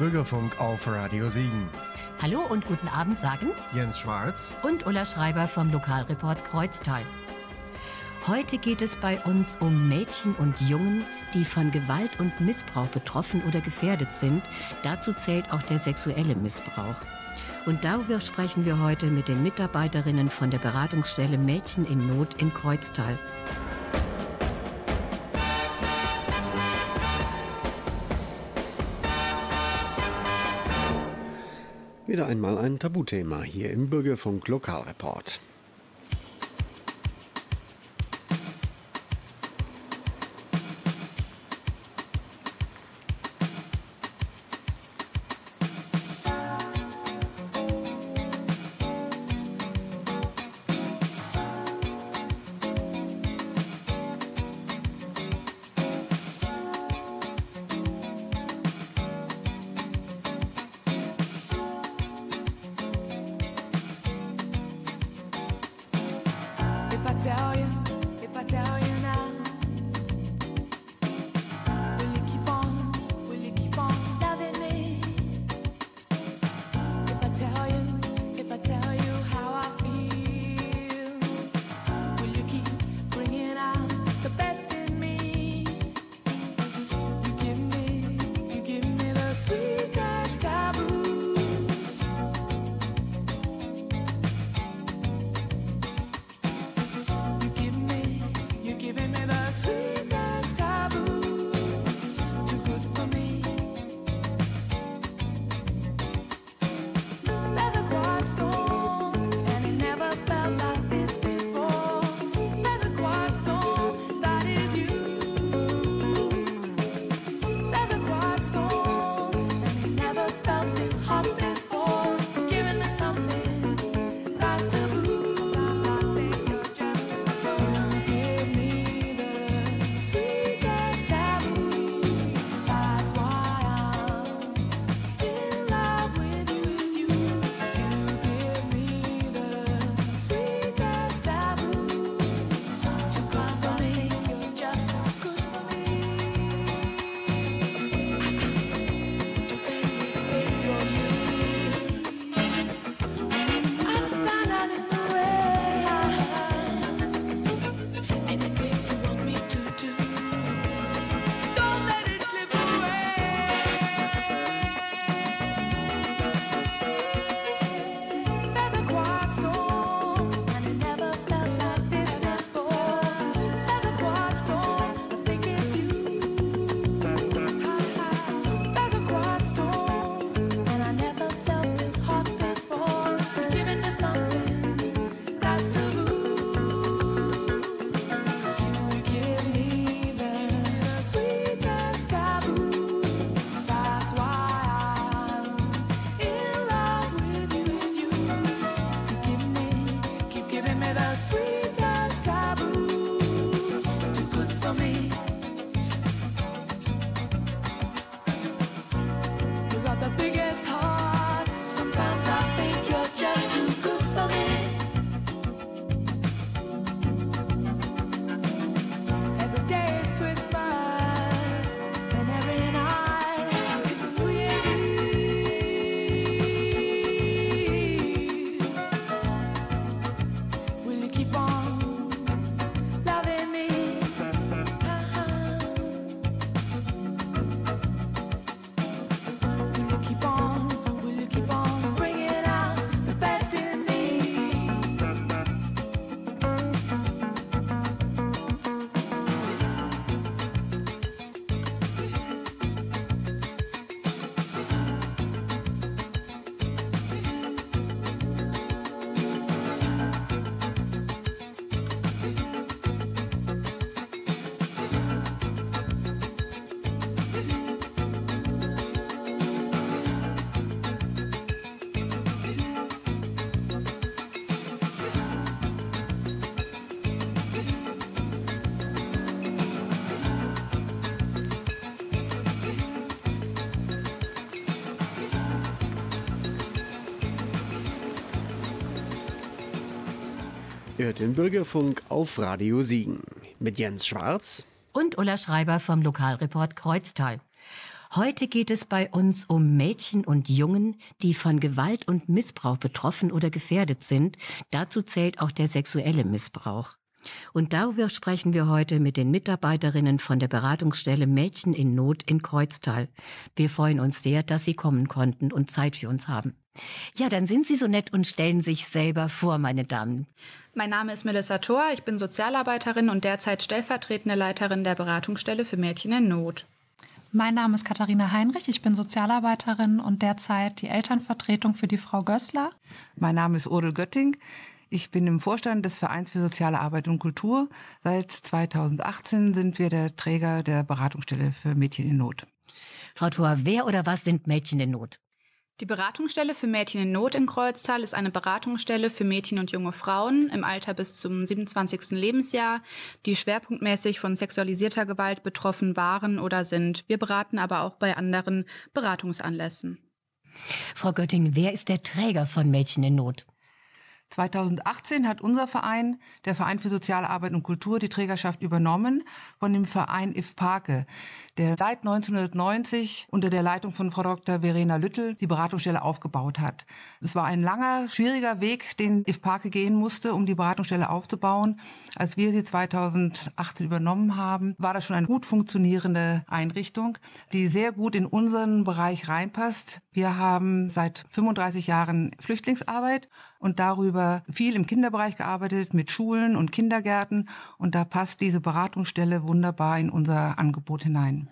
Bürgerfunk auf Radio Siegen. Hallo und guten Abend sagen Jens Schwarz und Ulla Schreiber vom Lokalreport Kreuztal. Heute geht es bei uns um Mädchen und Jungen, die von Gewalt und Missbrauch betroffen oder gefährdet sind. Dazu zählt auch der sexuelle Missbrauch. Und darüber sprechen wir heute mit den Mitarbeiterinnen von der Beratungsstelle Mädchen in Not in Kreuztal. Wieder einmal ein Tabuthema hier im Bürgerfunk Lokalreport. Hört den Bürgerfunk auf Radio Siegen mit Jens Schwarz und Ulla Schreiber vom Lokalreport Kreuztal. Heute geht es bei uns um Mädchen und Jungen, die von Gewalt und Missbrauch betroffen oder gefährdet sind. Dazu zählt auch der sexuelle Missbrauch. Und darüber sprechen wir heute mit den Mitarbeiterinnen von der Beratungsstelle Mädchen in Not in Kreuztal. Wir freuen uns sehr, dass Sie kommen konnten und Zeit für uns haben. Ja, dann sind Sie so nett und stellen sich selber vor, meine Damen. Mein Name ist Melissa Thor, ich bin Sozialarbeiterin und derzeit stellvertretende Leiterin der Beratungsstelle für Mädchen in Not. Mein Name ist Katharina Heinrich, ich bin Sozialarbeiterin und derzeit die Elternvertretung für die Frau Gößler. Mein Name ist Odel Götting. Ich bin im Vorstand des Vereins für soziale Arbeit und Kultur. Seit 2018 sind wir der Träger der Beratungsstelle für Mädchen in Not. Frau Thor, wer oder was sind Mädchen in Not? Die Beratungsstelle für Mädchen in Not in Kreuztal ist eine Beratungsstelle für Mädchen und junge Frauen im Alter bis zum 27. Lebensjahr, die schwerpunktmäßig von sexualisierter Gewalt betroffen waren oder sind. Wir beraten aber auch bei anderen Beratungsanlässen. Frau Götting, wer ist der Träger von Mädchen in Not? 2018 hat unser Verein, der Verein für soziale Arbeit und Kultur, die Trägerschaft übernommen von dem Verein IFPAKE, der seit 1990 unter der Leitung von Frau Dr. Verena Lüttel die Beratungsstelle aufgebaut hat. Es war ein langer, schwieriger Weg, den IFPAKE gehen musste, um die Beratungsstelle aufzubauen. Als wir sie 2018 übernommen haben, war das schon eine gut funktionierende Einrichtung, die sehr gut in unseren Bereich reinpasst. Wir haben seit 35 Jahren Flüchtlingsarbeit und darüber viel im Kinderbereich gearbeitet, mit Schulen und Kindergärten. Und da passt diese Beratungsstelle wunderbar in unser Angebot hinein.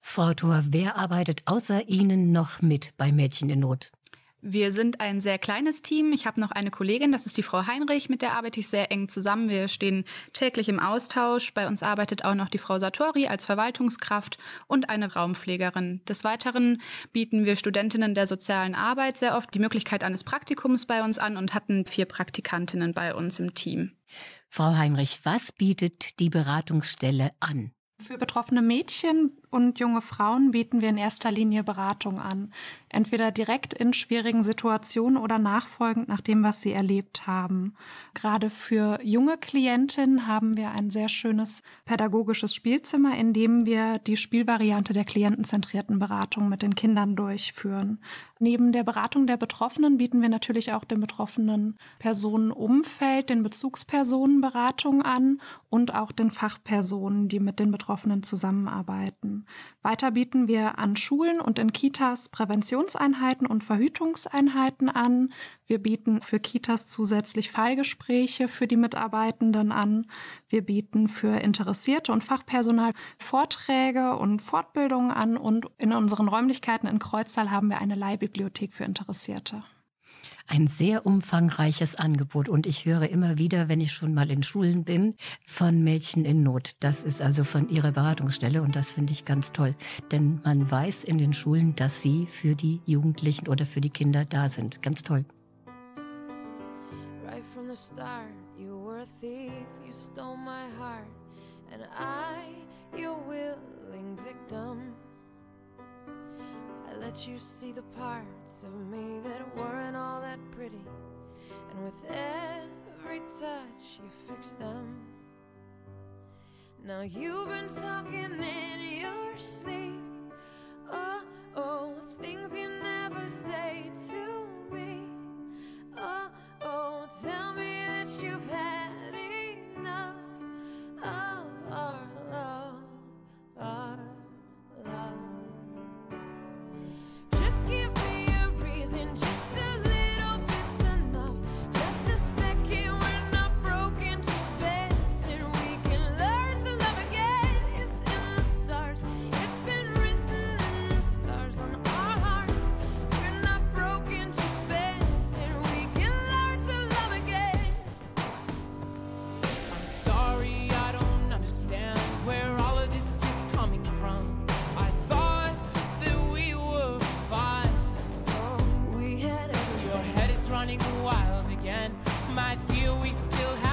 Frau Thor, wer arbeitet außer Ihnen noch mit bei Mädchen in Not? Wir sind ein sehr kleines Team. Ich habe noch eine Kollegin, das ist die Frau Heinrich, mit der arbeite ich sehr eng zusammen. Wir stehen täglich im Austausch. Bei uns arbeitet auch noch die Frau Satori als Verwaltungskraft und eine Raumpflegerin. Des Weiteren bieten wir Studentinnen der sozialen Arbeit sehr oft die Möglichkeit eines Praktikums bei uns an und hatten vier Praktikantinnen bei uns im Team. Frau Heinrich, was bietet die Beratungsstelle an? Für betroffene Mädchen und junge Frauen bieten wir in erster Linie Beratung an. Entweder direkt in schwierigen Situationen oder nachfolgend nach dem, was sie erlebt haben. Gerade für junge Klientinnen haben wir ein sehr schönes pädagogisches Spielzimmer, in dem wir die Spielvariante der klientenzentrierten Beratung mit den Kindern durchführen. Neben der Beratung der Betroffenen bieten wir natürlich auch dem betroffenen Personenumfeld, den Bezugspersonen Beratung an und auch den Fachpersonen, die mit den Betroffenen zusammenarbeiten. Weiter bieten wir an Schulen und in Kitas Präventionseinheiten und Verhütungseinheiten an. Wir bieten für Kitas zusätzlich Fallgespräche für die Mitarbeitenden an. Wir bieten für Interessierte und Fachpersonal Vorträge und Fortbildungen an. Und in unseren Räumlichkeiten in Kreuztal haben wir eine Leihbibliothek für Interessierte ein sehr umfangreiches Angebot. Und ich höre immer wieder, wenn ich schon mal in Schulen bin, von Mädchen in Not. Das ist also von ihrer Beratungsstelle und das finde ich ganz toll. Denn man weiß in den Schulen, dass sie für die Jugendlichen oder für die Kinder da sind. Ganz toll. Right from the start, you were a thief, you stole my heart, and I, your willing victim. Let you see the parts of me that weren't all that pretty. And with every touch, you fix them. Now you've been talking in your sleep. Oh, oh, things you never say to me. Oh, oh, tell me that you've had enough of our love, our love. running wild again. My dear, we still have.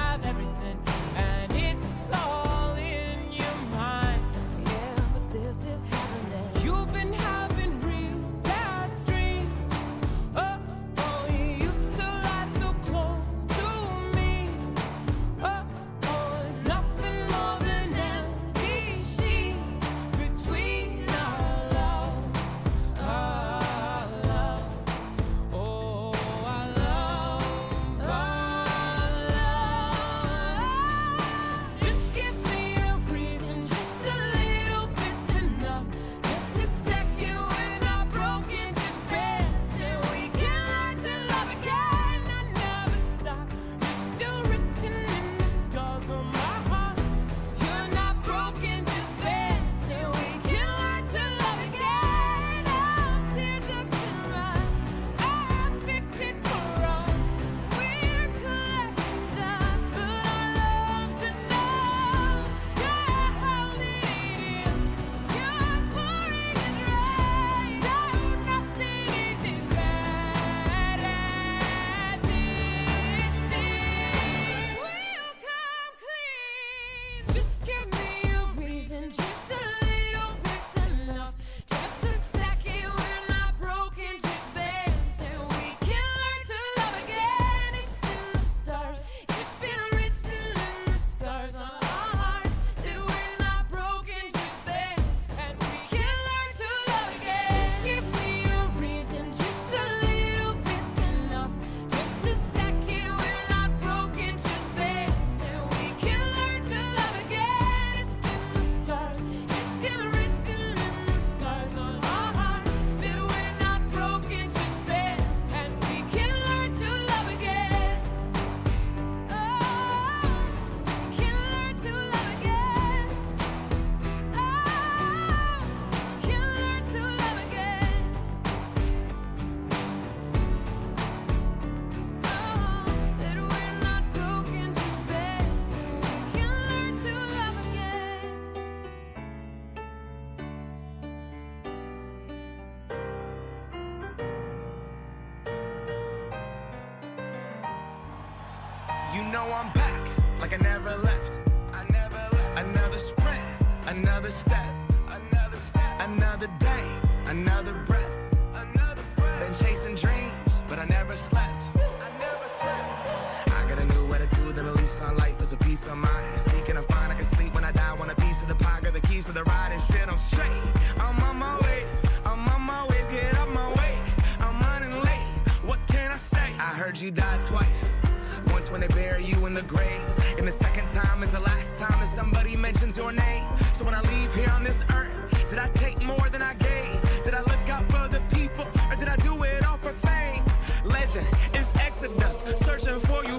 Know I'm back, like I never left. I never left. Another sprint, another step, another step, another day, another breath. Another breath. Been chasing dreams, but I never slept. I never slept. I got a new attitude and a lease on life is a peace of mind. Seeking a find I can sleep when I die. Want a piece of the pie, got the keys to the ride and shit. I'm straight. I'm on time is the last time that somebody mentions your name. So when I leave here on this earth, did I take more than I gave? Did I look out for the people, or did I do it all for fame? Legend is Exodus, searching for euphoria,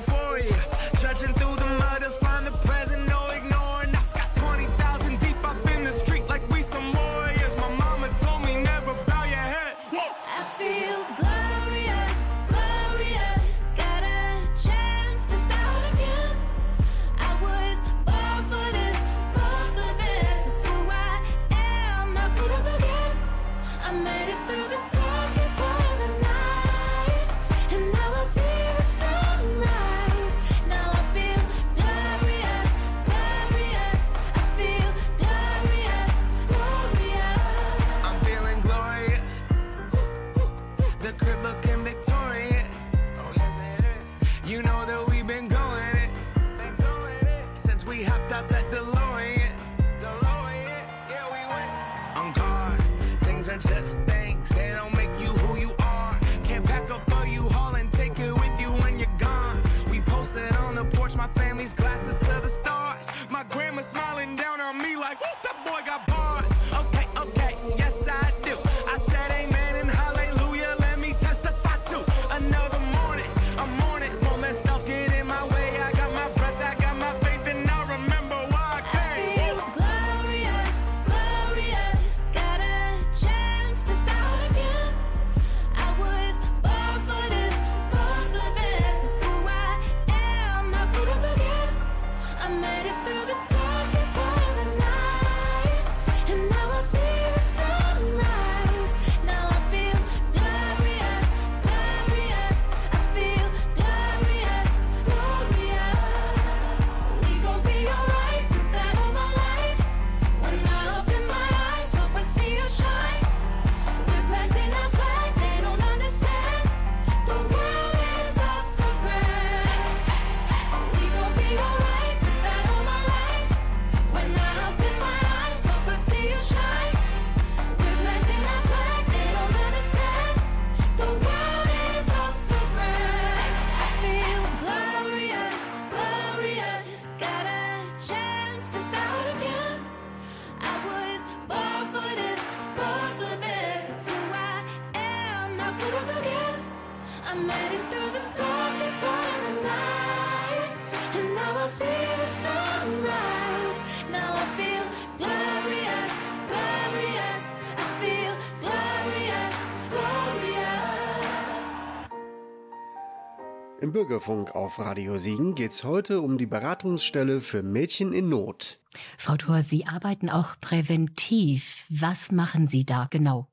Bürgerfunk auf Radio Siegen geht's heute um die Beratungsstelle für Mädchen in Not. Frau Thor, Sie arbeiten auch präventiv. Was machen Sie da genau?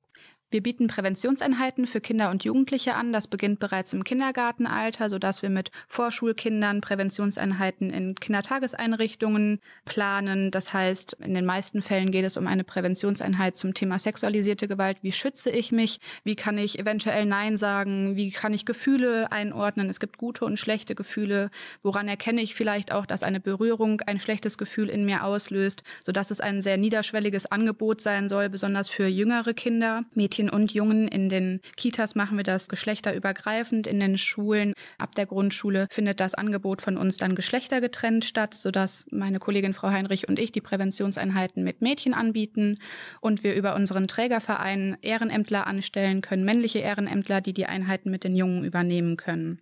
Wir bieten Präventionseinheiten für Kinder und Jugendliche an. Das beginnt bereits im Kindergartenalter, sodass wir mit Vorschulkindern Präventionseinheiten in Kindertageseinrichtungen planen. Das heißt, in den meisten Fällen geht es um eine Präventionseinheit zum Thema sexualisierte Gewalt. Wie schütze ich mich? Wie kann ich eventuell Nein sagen? Wie kann ich Gefühle einordnen? Es gibt gute und schlechte Gefühle. Woran erkenne ich vielleicht auch, dass eine Berührung ein schlechtes Gefühl in mir auslöst, sodass es ein sehr niederschwelliges Angebot sein soll, besonders für jüngere Kinder, Mädchen und Jungen. In den Kitas machen wir das geschlechterübergreifend. In den Schulen ab der Grundschule findet das Angebot von uns dann geschlechtergetrennt statt, sodass meine Kollegin Frau Heinrich und ich die Präventionseinheiten mit Mädchen anbieten und wir über unseren Trägerverein Ehrenämtler anstellen können, männliche Ehrenämtler, die die Einheiten mit den Jungen übernehmen können.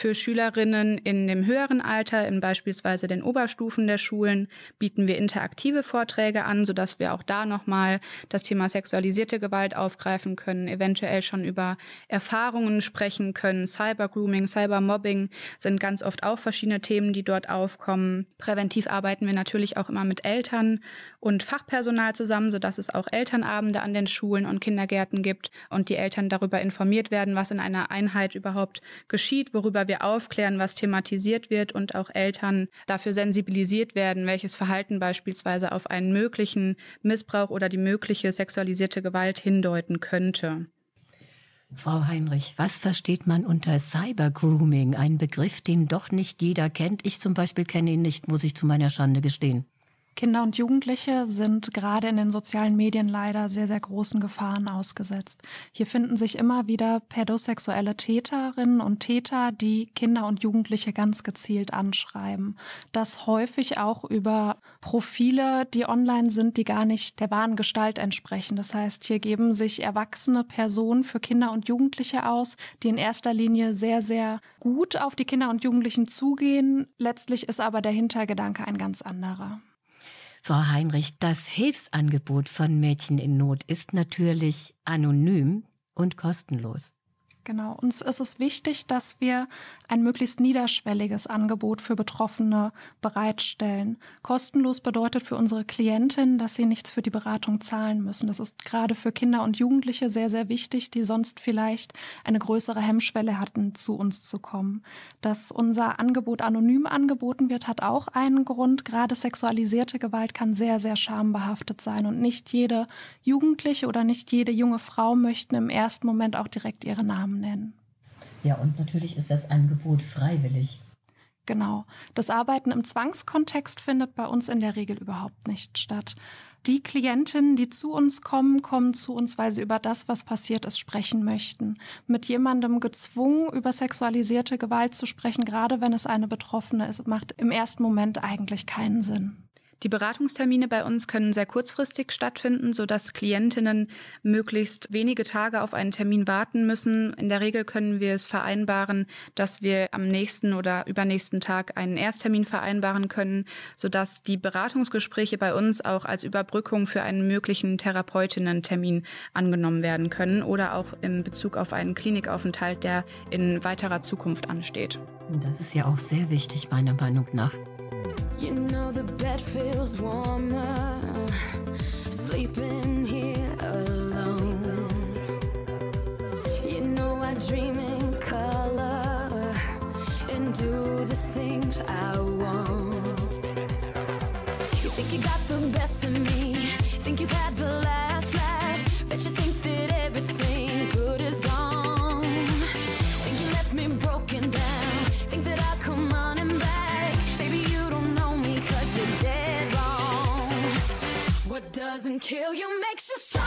Für Schülerinnen in dem höheren Alter, in beispielsweise den Oberstufen der Schulen, bieten wir interaktive Vorträge an, sodass wir auch da nochmal das Thema sexualisierte Gewalt aufgreifen können, eventuell schon über Erfahrungen sprechen können. Cybergrooming, Cybermobbing sind ganz oft auch verschiedene Themen, die dort aufkommen. Präventiv arbeiten wir natürlich auch immer mit Eltern und Fachpersonal zusammen, sodass es auch Elternabende an den Schulen und Kindergärten gibt und die Eltern darüber informiert werden, was in einer Einheit überhaupt geschieht, worüber wir aufklären, was thematisiert wird und auch Eltern dafür sensibilisiert werden, welches Verhalten beispielsweise auf einen möglichen Missbrauch oder die mögliche sexualisierte Gewalt hindeuten könnte. Frau Heinrich, was versteht man unter Cybergrooming? Ein Begriff, den doch nicht jeder kennt. Ich zum Beispiel kenne ihn nicht, muss ich zu meiner Schande gestehen. Kinder und Jugendliche sind gerade in den sozialen Medien leider sehr, sehr großen Gefahren ausgesetzt. Hier finden sich immer wieder pädosexuelle Täterinnen und Täter, die Kinder und Jugendliche ganz gezielt anschreiben. Das häufig auch über Profile, die online sind, die gar nicht der wahren Gestalt entsprechen. Das heißt, hier geben sich erwachsene Personen für Kinder und Jugendliche aus, die in erster Linie sehr, sehr gut auf die Kinder und Jugendlichen zugehen. Letztlich ist aber der Hintergedanke ein ganz anderer. Frau Heinrich, das Hilfsangebot von Mädchen in Not ist natürlich anonym und kostenlos. Genau, uns ist es wichtig, dass wir ein möglichst niederschwelliges Angebot für Betroffene bereitstellen. Kostenlos bedeutet für unsere Klientinnen, dass sie nichts für die Beratung zahlen müssen. Das ist gerade für Kinder und Jugendliche sehr, sehr wichtig, die sonst vielleicht eine größere Hemmschwelle hatten, zu uns zu kommen. Dass unser Angebot anonym angeboten wird, hat auch einen Grund. Gerade sexualisierte Gewalt kann sehr, sehr schambehaftet sein und nicht jede Jugendliche oder nicht jede junge Frau möchten im ersten Moment auch direkt ihre Namen nennen. Ja, und natürlich ist das Angebot freiwillig. Genau. Das Arbeiten im Zwangskontext findet bei uns in der Regel überhaupt nicht statt. Die Klientinnen, die zu uns kommen, kommen zu uns, weil sie über das, was passiert ist, sprechen möchten. Mit jemandem gezwungen, über sexualisierte Gewalt zu sprechen, gerade wenn es eine Betroffene ist, macht im ersten Moment eigentlich keinen Sinn. Die Beratungstermine bei uns können sehr kurzfristig stattfinden, sodass Klientinnen möglichst wenige Tage auf einen Termin warten müssen. In der Regel können wir es vereinbaren, dass wir am nächsten oder übernächsten Tag einen Ersttermin vereinbaren können, sodass die Beratungsgespräche bei uns auch als Überbrückung für einen möglichen Therapeutinnen-Termin angenommen werden können oder auch in Bezug auf einen Klinikaufenthalt, der in weiterer Zukunft ansteht. Das ist ja auch sehr wichtig, meiner Meinung nach. You know bed feels warmer sleeping here alone. You know I dream in color and do the things I kill you makes you stronger.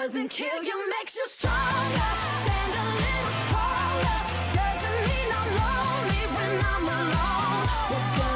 Doesn't kill you makes you stronger. Stand a little taller. Doesn't mean I'm lonely when I'm alone.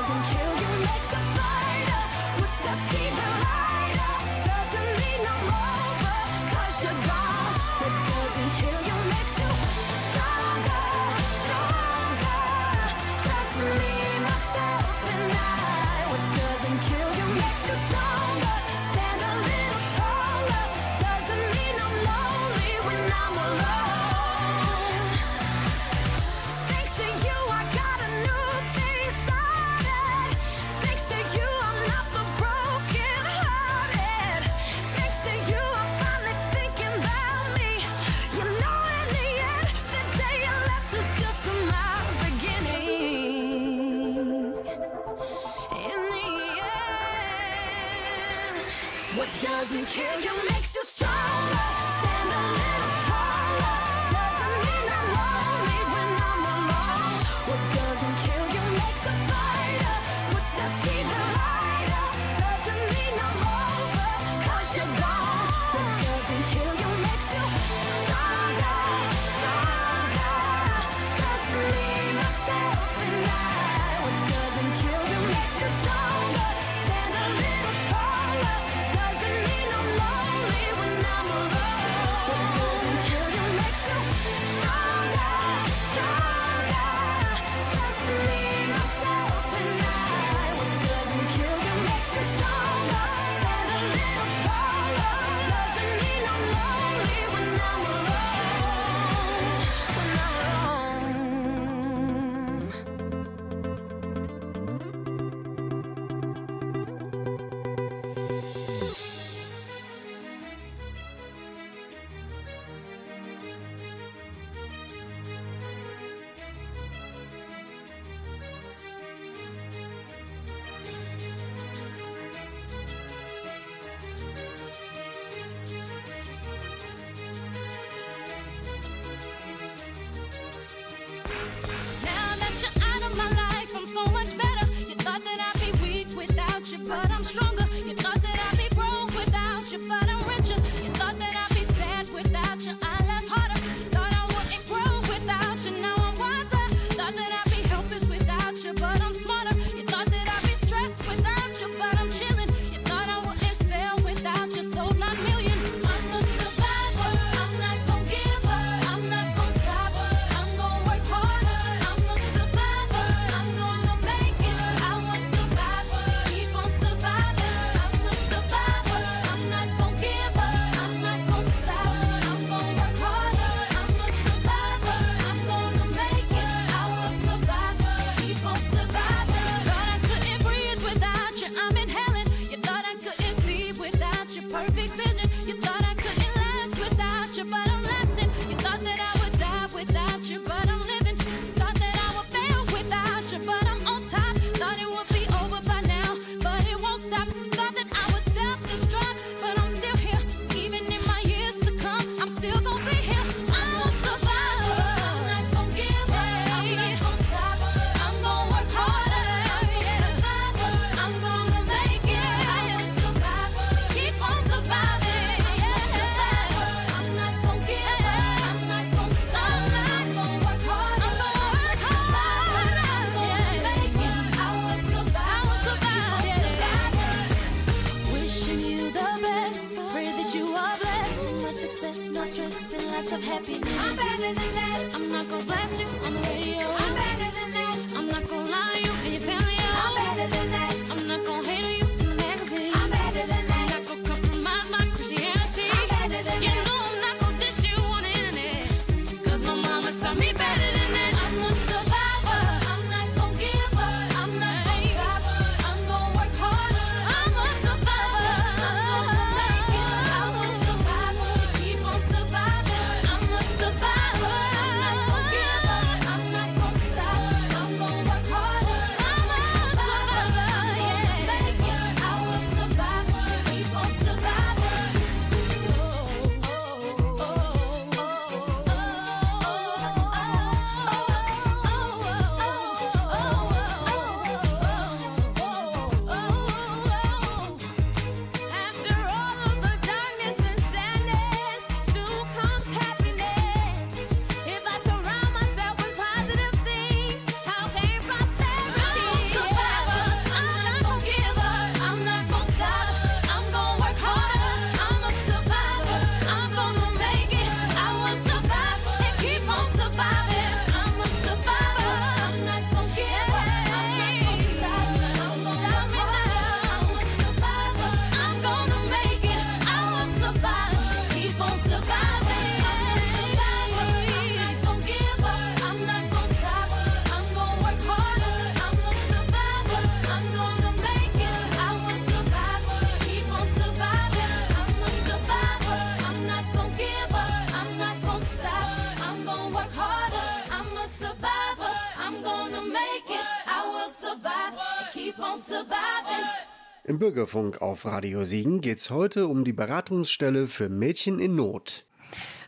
Bürgerfunk auf Radio Siegen geht's heute um die Beratungsstelle für Mädchen in Not.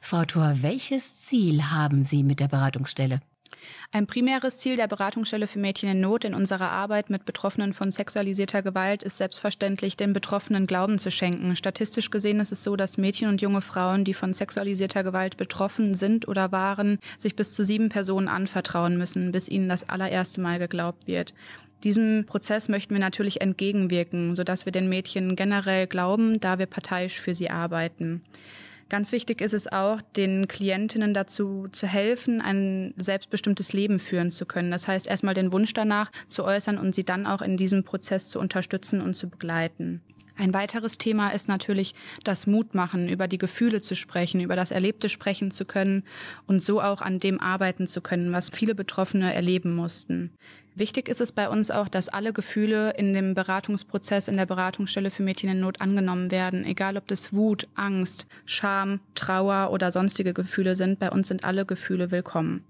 Frau Thor, welches Ziel haben Sie mit der Beratungsstelle? Ein primäres Ziel der Beratungsstelle für Mädchen in Not in unserer Arbeit mit Betroffenen von sexualisierter Gewalt ist selbstverständlich, den Betroffenen Glauben zu schenken. Statistisch gesehen ist es so, dass Mädchen und junge Frauen, die von sexualisierter Gewalt betroffen sind oder waren, sich bis zu sieben Personen anvertrauen müssen, bis ihnen das allererste Mal geglaubt wird. Diesem Prozess möchten wir natürlich entgegenwirken, sodass wir den Mädchen generell glauben, da wir parteiisch für sie arbeiten. Ganz wichtig ist es auch, den Klientinnen dazu zu helfen, ein selbstbestimmtes Leben führen zu können. Das heißt, erstmal den Wunsch danach zu äußern und sie dann auch in diesem Prozess zu unterstützen und zu begleiten. Ein weiteres Thema ist natürlich das Mutmachen, über die Gefühle zu sprechen, über das Erlebte sprechen zu können und so auch an dem arbeiten zu können, was viele Betroffene erleben mussten. Wichtig ist es bei uns auch, dass alle Gefühle in dem Beratungsprozess in der Beratungsstelle für Mädchen in Not angenommen werden, egal ob das Wut, Angst, Scham, Trauer oder sonstige Gefühle sind. Bei uns sind alle Gefühle willkommen.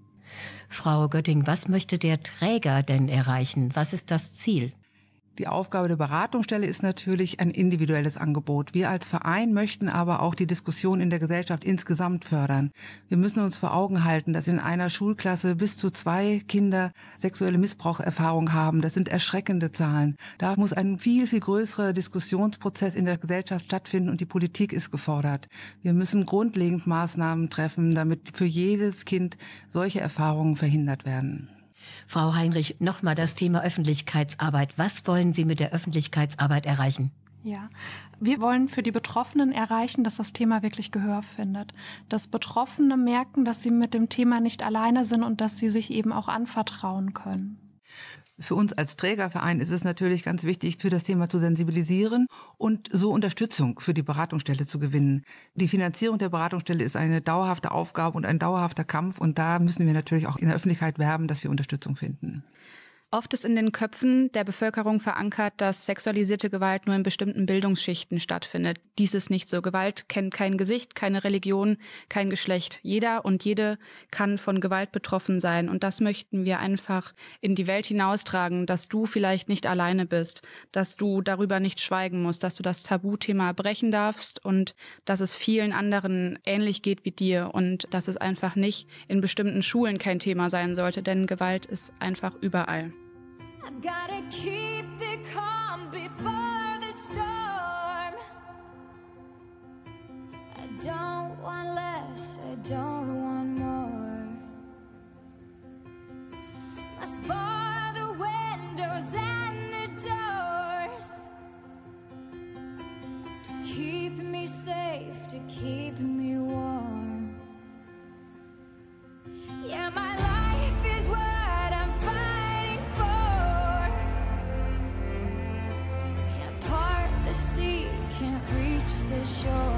Frau Götting, was möchte der Träger denn erreichen? Was ist das Ziel? Die Aufgabe der Beratungsstelle ist natürlich ein individuelles Angebot. Wir als Verein möchten aber auch die Diskussion in der Gesellschaft insgesamt fördern. Wir müssen uns vor Augen halten, dass in einer Schulklasse bis zu zwei Kinder sexuelle Missbraucherfahrung haben. Das sind erschreckende Zahlen. Da muss ein viel, viel größerer Diskussionsprozess in der Gesellschaft stattfinden und die Politik ist gefordert. Wir müssen grundlegend Maßnahmen treffen, damit für jedes Kind solche Erfahrungen verhindert werden. Frau Heinrich, nochmal das Thema Öffentlichkeitsarbeit. Was wollen Sie mit der Öffentlichkeitsarbeit erreichen? Ja, wir wollen für die Betroffenen erreichen, dass das Thema wirklich Gehör findet. Dass Betroffene merken, dass sie mit dem Thema nicht alleine sind und dass sie sich eben auch anvertrauen können. Für uns als Trägerverein ist es natürlich ganz wichtig, für das Thema zu sensibilisieren und so Unterstützung für die Beratungsstelle zu gewinnen. Die Finanzierung der Beratungsstelle ist eine dauerhafte Aufgabe und ein dauerhafter Kampf und da müssen wir natürlich auch in der Öffentlichkeit werben, dass wir Unterstützung finden. Oft ist in den Köpfen der Bevölkerung verankert, dass sexualisierte Gewalt nur in bestimmten Bildungsschichten stattfindet. Dies ist nicht so. Gewalt kennt kein Gesicht, keine Religion, kein Geschlecht. Jeder und jede kann von Gewalt betroffen sein. Und das möchten wir einfach in die Welt hinaustragen, dass du vielleicht nicht alleine bist, dass du darüber nicht schweigen musst, dass du das Tabuthema brechen darfst und dass es vielen anderen ähnlich geht wie dir und dass es einfach nicht in bestimmten Schulen kein Thema sein sollte, denn Gewalt ist einfach überall. I've gotta keep the calm before the storm. I don't want less, I don't want more. Must bar the windows and the doors to keep me safe, to keep me warm. show.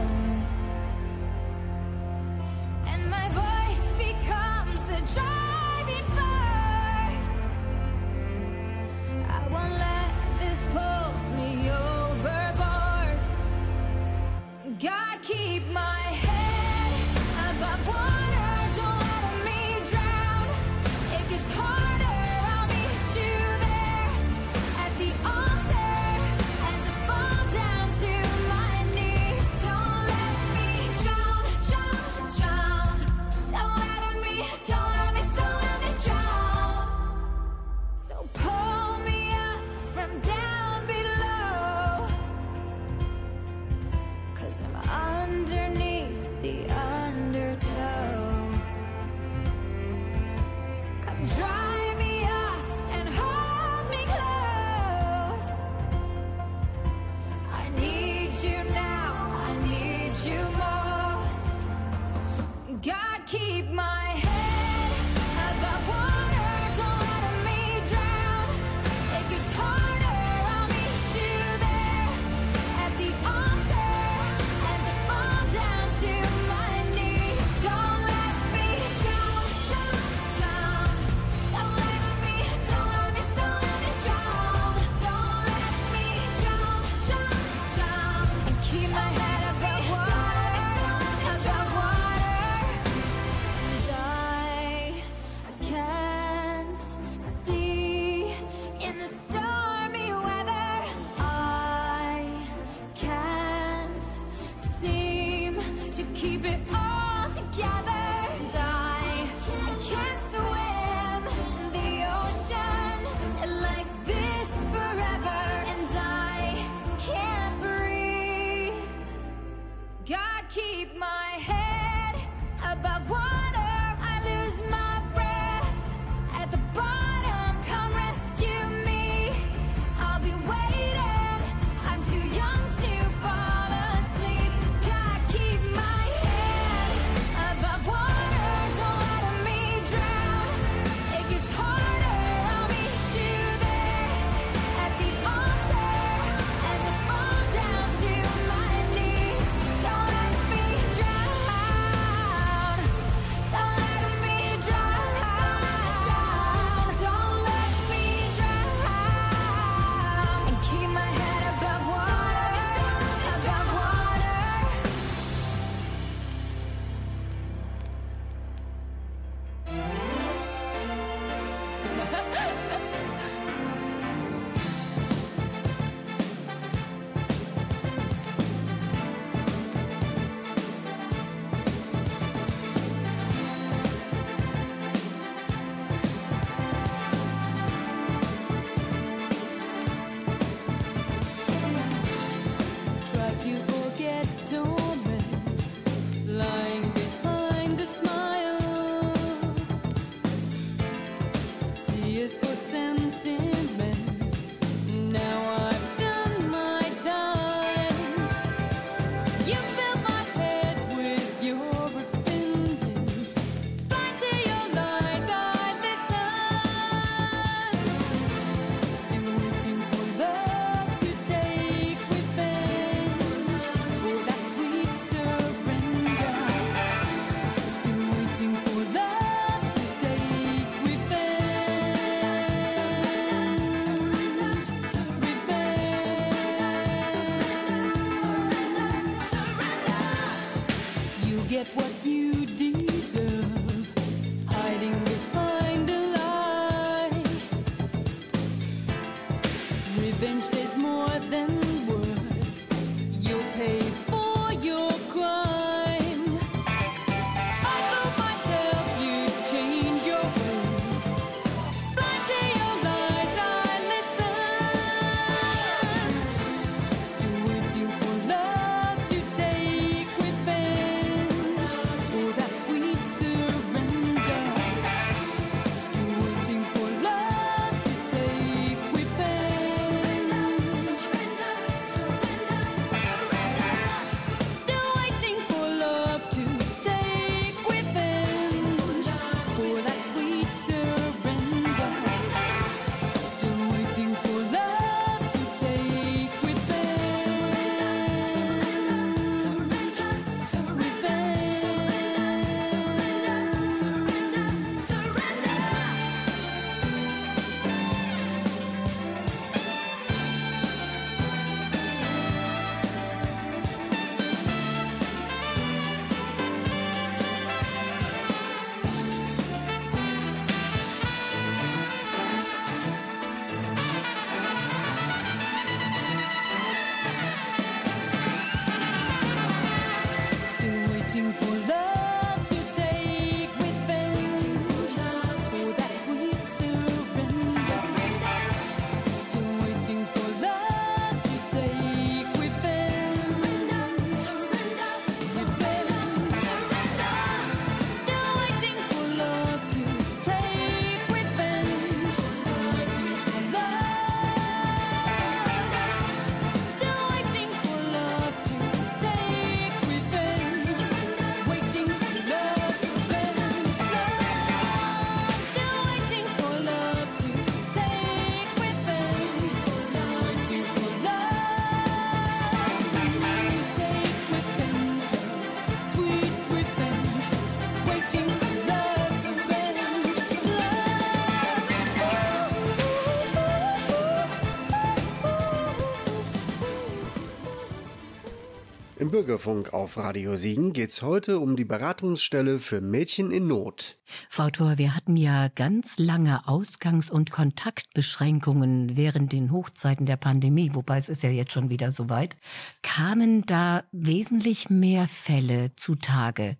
Bürgerfunk auf Radio Siegen geht's heute um die Beratungsstelle für Mädchen in Not. Frau Thor, wir hatten ja ganz lange Ausgangs- und Kontaktbeschränkungen während den Hochzeiten der Pandemie, wobei es ist ja jetzt schon wieder soweit. Kamen da wesentlich mehr Fälle zutage?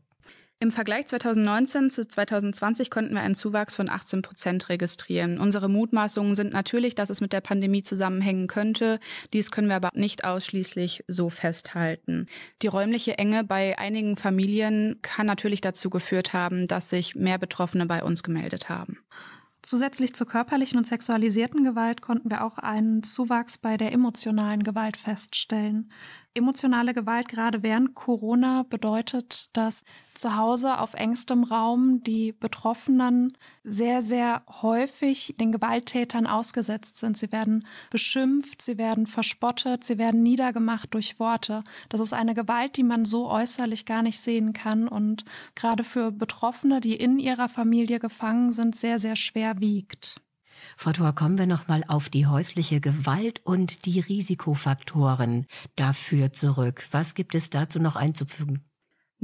Im Vergleich 2019 zu 2020 konnten wir einen Zuwachs von 18 Prozent registrieren. Unsere Mutmaßungen sind natürlich, dass es mit der Pandemie zusammenhängen könnte. Dies können wir aber nicht ausschließlich so festhalten. Die räumliche Enge bei einigen Familien kann natürlich dazu geführt haben, dass sich mehr Betroffene bei uns gemeldet haben. Zusätzlich zur körperlichen und sexualisierten Gewalt konnten wir auch einen Zuwachs bei der emotionalen Gewalt feststellen. Emotionale Gewalt gerade während Corona bedeutet, dass zu Hause auf engstem Raum die Betroffenen sehr, sehr häufig den Gewalttätern ausgesetzt sind. Sie werden beschimpft, sie werden verspottet, sie werden niedergemacht durch Worte. Das ist eine Gewalt, die man so äußerlich gar nicht sehen kann und gerade für Betroffene, die in ihrer Familie gefangen sind, sehr, sehr schwer wiegt. Frau Thor, kommen wir nochmal auf die häusliche Gewalt und die Risikofaktoren dafür zurück. Was gibt es dazu noch einzufügen?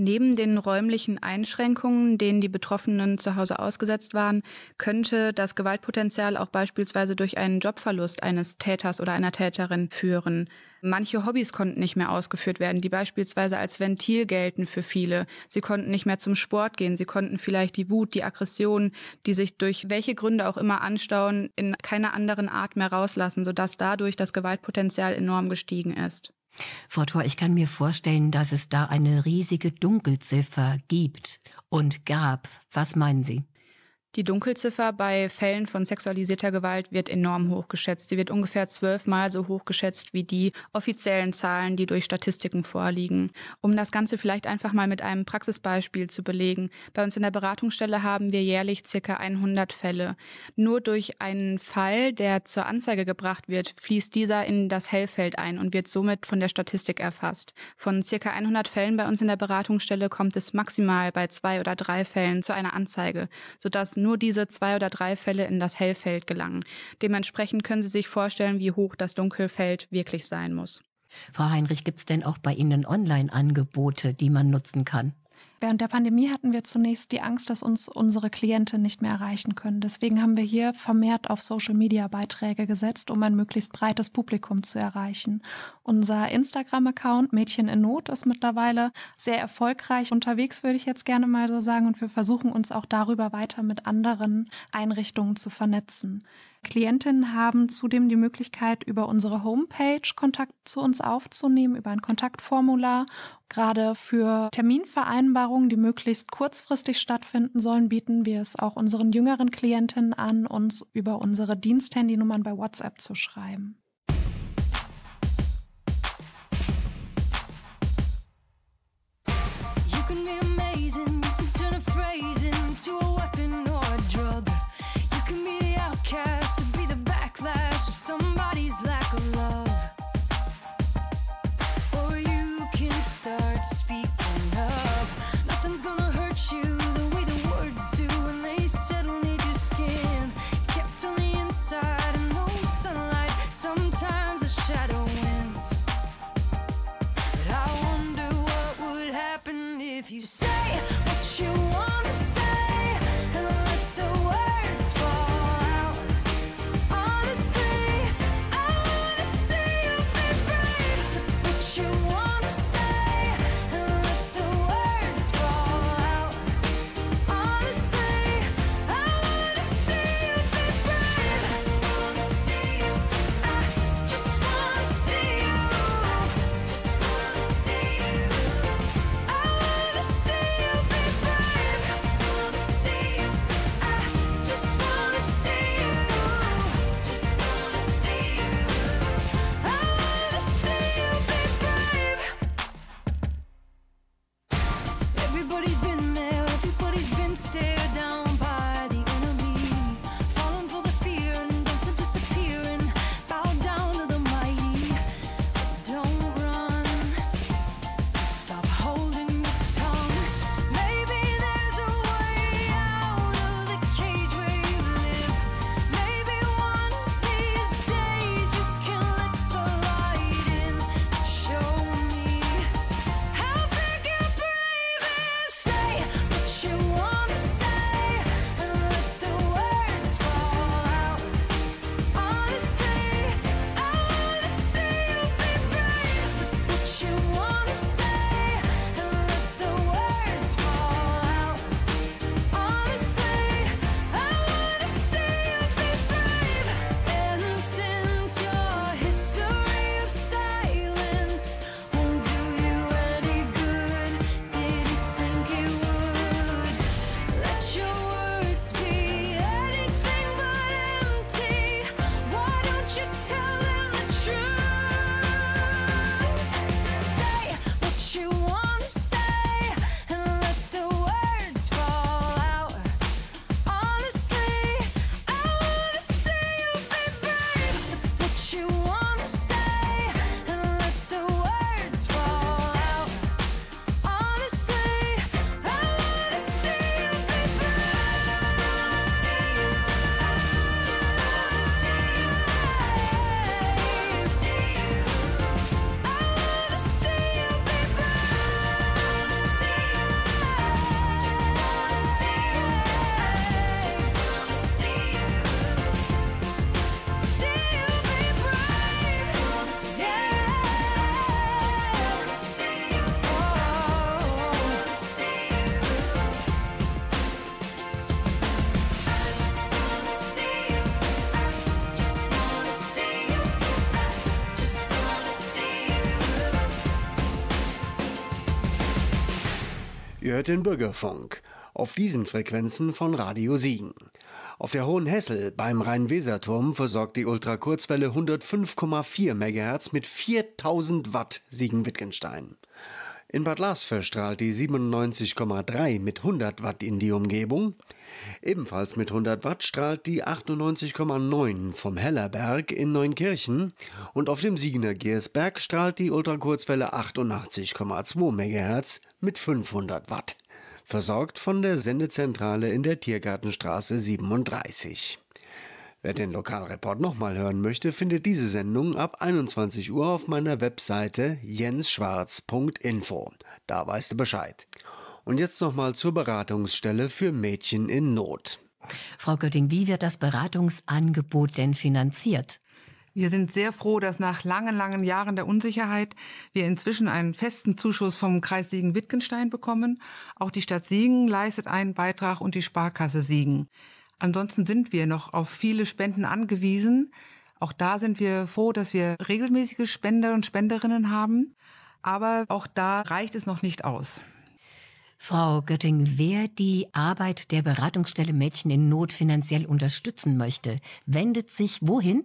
Neben den räumlichen Einschränkungen, denen die Betroffenen zu Hause ausgesetzt waren, könnte das Gewaltpotenzial auch beispielsweise durch einen Jobverlust eines Täters oder einer Täterin führen. Manche Hobbys konnten nicht mehr ausgeführt werden, die beispielsweise als Ventil gelten für viele. Sie konnten nicht mehr zum Sport gehen, sie konnten vielleicht die Wut, die Aggression, die sich durch welche Gründe auch immer anstauen, in keiner anderen Art mehr rauslassen, sodass dadurch das Gewaltpotenzial enorm gestiegen ist. Frau Thor, ich kann mir vorstellen, dass es da eine riesige Dunkelziffer gibt und gab. Was meinen Sie? Die Dunkelziffer bei Fällen von sexualisierter Gewalt wird enorm hoch geschätzt. Sie wird ungefähr zwölfmal so hoch geschätzt wie die offiziellen Zahlen, die durch Statistiken vorliegen. Um das Ganze vielleicht einfach mal mit einem Praxisbeispiel zu belegen. Bei uns in der Beratungsstelle haben wir jährlich circa 100 Fälle. Nur durch einen Fall, der zur Anzeige gebracht wird, fließt dieser in das Hellfeld ein und wird somit von der Statistik erfasst. Von circa 100 Fällen bei uns in der Beratungsstelle kommt es maximal bei zwei oder drei Fällen zu einer Anzeige, sodass nur diese zwei oder drei Fälle in das Hellfeld gelangen. Dementsprechend können Sie sich vorstellen, wie hoch das Dunkelfeld wirklich sein muss. Frau Heinrich, gibt es denn auch bei Ihnen Online-Angebote, die man nutzen kann? Während der Pandemie hatten wir zunächst die Angst, dass uns unsere Klienten nicht mehr erreichen können. Deswegen haben wir hier vermehrt auf Social-Media-Beiträge gesetzt, um ein möglichst breites Publikum zu erreichen. Unser Instagram-Account Mädchen in Not ist mittlerweile sehr erfolgreich unterwegs, würde ich jetzt gerne mal so sagen. Und wir versuchen uns auch darüber weiter mit anderen Einrichtungen zu vernetzen. Klientinnen haben zudem die Möglichkeit, über unsere Homepage Kontakt zu uns aufzunehmen, über ein Kontaktformular. Gerade für Terminvereinbarungen, die möglichst kurzfristig stattfinden sollen, bieten wir es auch unseren jüngeren Klientinnen an, uns über unsere Diensthandynummern bei WhatsApp zu schreiben. You can be amazing, turn a phrase into a outcast to be the backlash of somebody's lack of love. Or you can start speaking up. Nothing's gonna hurt you the way the words do when they settle near your skin. Kept on the inside and no sunlight. Sometimes a shadow wins. But I wonder what would happen if you say what you hört den Bürgerfunk auf diesen Frequenzen von Radio Siegen. Auf der Hohen Hessel beim Rhein-Weser-Turm versorgt die Ultrakurzwelle 105,4 MHz mit 4000 Watt Siegen-Wittgenstein. In Bad Lars verstrahlt die 97,3 mit 100 Watt in die Umgebung. Ebenfalls mit 100 Watt strahlt die 98,9 vom Hellerberg in Neunkirchen und auf dem Siegener Giersberg strahlt die Ultrakurzwelle 88,2 MHz mit 500 Watt. Versorgt von der Sendezentrale in der Tiergartenstraße 37. Wer den Lokalreport nochmal hören möchte, findet diese Sendung ab 21 Uhr auf meiner Webseite jensschwarz.info. Da weißt du Bescheid. Und jetzt nochmal zur Beratungsstelle für Mädchen in Not. Frau Götting, wie wird das Beratungsangebot denn finanziert? Wir sind sehr froh, dass nach langen, langen Jahren der Unsicherheit wir inzwischen einen festen Zuschuss vom Kreis Siegen-Wittgenstein bekommen. Auch die Stadt Siegen leistet einen Beitrag und die Sparkasse Siegen. Ansonsten sind wir noch auf viele Spenden angewiesen. Auch da sind wir froh, dass wir regelmäßige Spender und Spenderinnen haben. Aber auch da reicht es noch nicht aus. Frau Götting, wer die Arbeit der Beratungsstelle Mädchen in Not finanziell unterstützen möchte, wendet sich wohin?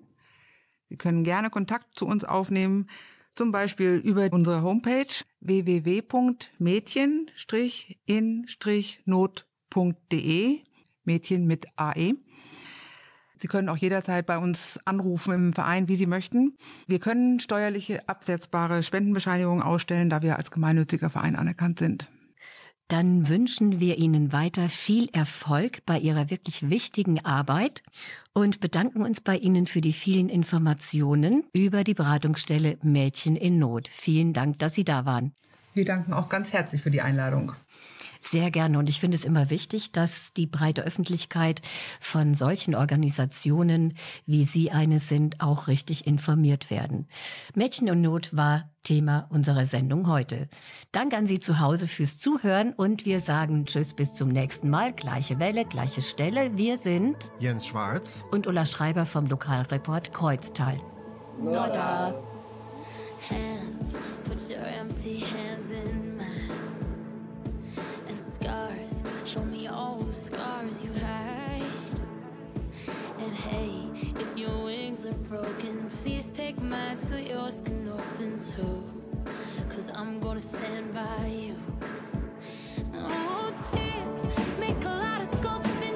Sie können gerne Kontakt zu uns aufnehmen, zum Beispiel über unsere Homepage www.mädchen-in-not.de, Mädchen mit AE. Sie können auch jederzeit bei uns anrufen im Verein, wie Sie möchten. Wir können steuerliche absetzbare Spendenbescheinigungen ausstellen, da wir als gemeinnütziger Verein anerkannt sind. Dann wünschen wir Ihnen weiter viel Erfolg bei Ihrer wirklich wichtigen Arbeit und bedanken uns bei Ihnen für die vielen Informationen über die Beratungsstelle Mädchen in Not. Vielen Dank, dass Sie da waren. Wir danken auch ganz herzlich für die Einladung. Sehr gerne. Und ich finde es immer wichtig, dass die breite Öffentlichkeit von solchen Organisationen, wie Sie eine sind, auch richtig informiert werden. Mädchen in Not war Thema unserer Sendung heute. Danke an Sie zu Hause fürs Zuhören und wir sagen Tschüss bis zum nächsten Mal. Gleiche Welle, gleiche Stelle. Wir sind Jens Schwarz. und Ulla Schreiber vom Lokalreport Kreuztal. Nodda. Hands, put your empty hands in mine. Scars, show me all the scars you hide. And hey, if your wings are broken, please take mine so yours can open too. Cause I'm gonna stand by you. Oh, tears make a lot of scopes in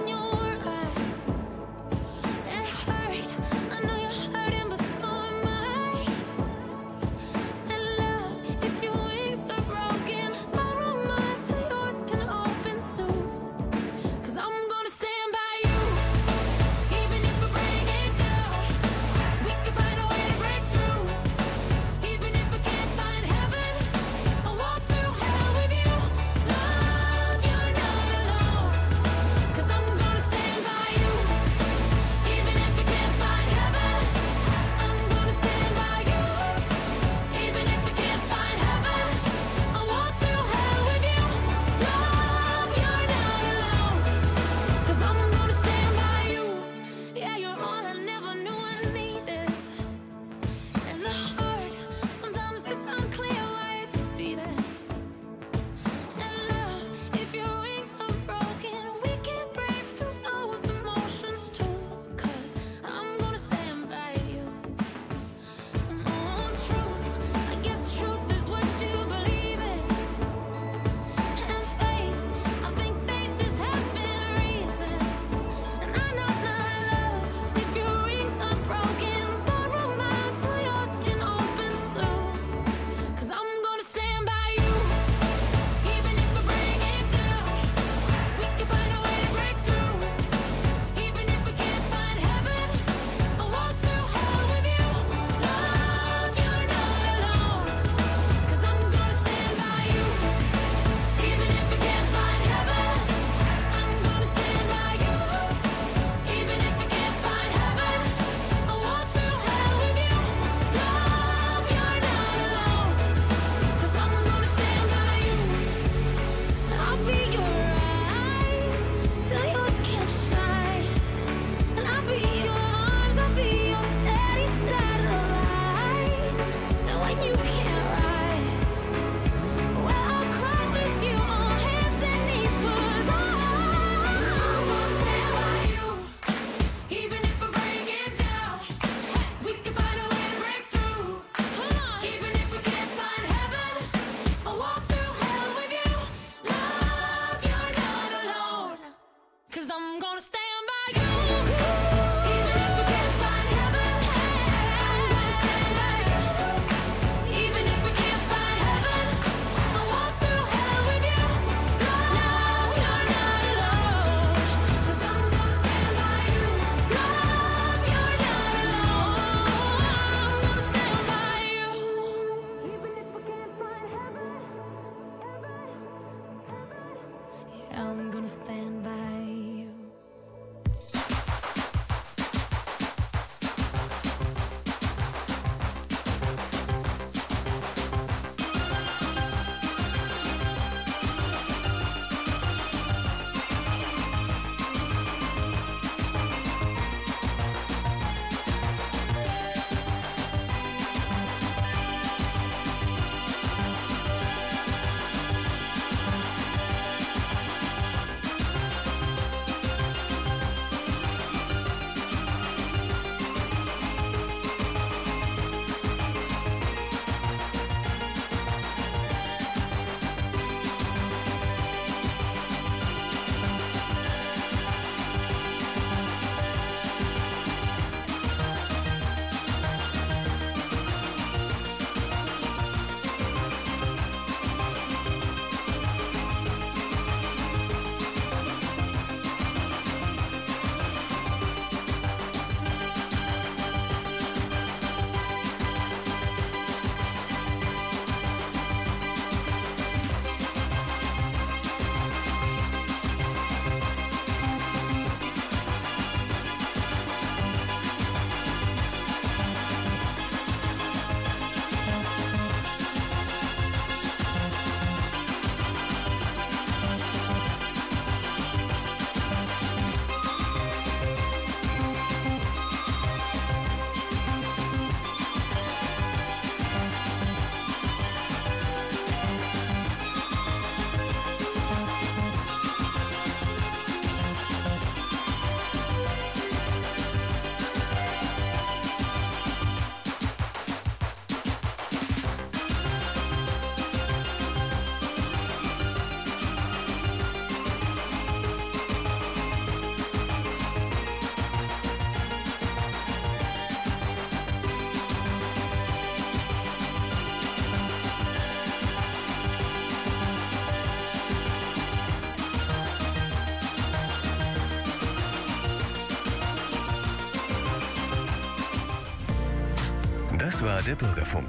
Das war der Bürgerfunk.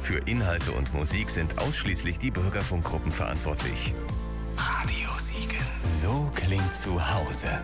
Für Inhalte und Musik sind ausschließlich die Bürgerfunkgruppen verantwortlich. Radio Siegen. So klingt zu Hause.